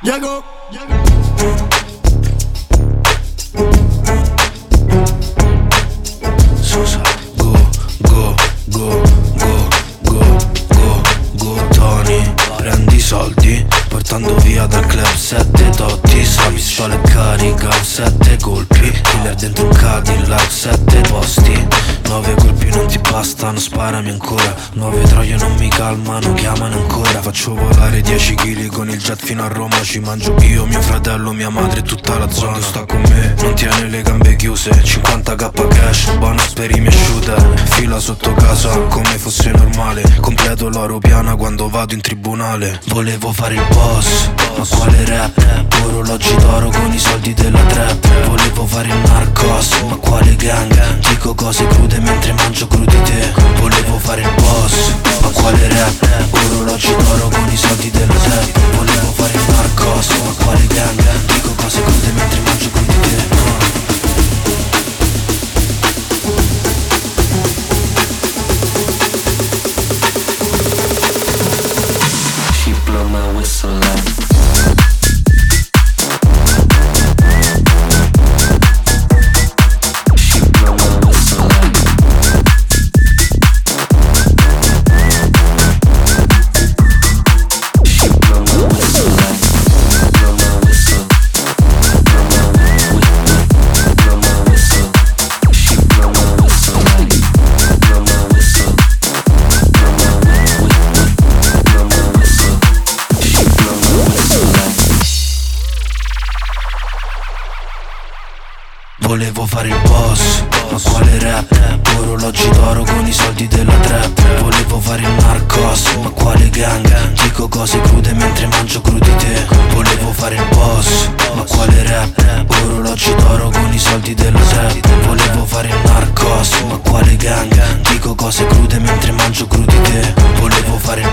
Llego. Susa, go, go, go, go, go, go, go, Tony. Prendi i soldi, portando via dal club sette dotti La pistola carica, sette colpi. Killer dentro un Cadillac, sette posti. Nove colpi non ti bastano, sparami ancora. Nove troie non mi calmano, chiamano ancora. Faccio volare 10 kg jet fino a Roma Ci mangio io, mio fratello, mia madre e tutta la zona. Sta con me, non tiene le gambe chiuse. 50k cash, bonus per i miei shooter. Fila sotto casa, come fosse normale. Completo l'oro piana quando vado in tribunale. Volevo fare il boss, ma quale rap? Orologi d'oro con i soldi della trap. Volevo fare il narcos, ma quale gang? Dico cose crude mentre mangio crudité Volevo fare il boss, ma quale rap? Orologi d'oro con i soldi della trap Volevo fare il boss, ma quale rap? Orologi d'oro con i soldi della trap Volevo fare il narcos, ma quale gang? Dico cose crude mentre mangio crudité Volevo fare il boss, ma quale rap? Orologi d'oro con i soldi della trap Volevo fare il narcos, ma quale gang? Dico cose crude mentre mangio crudité Volevo fare il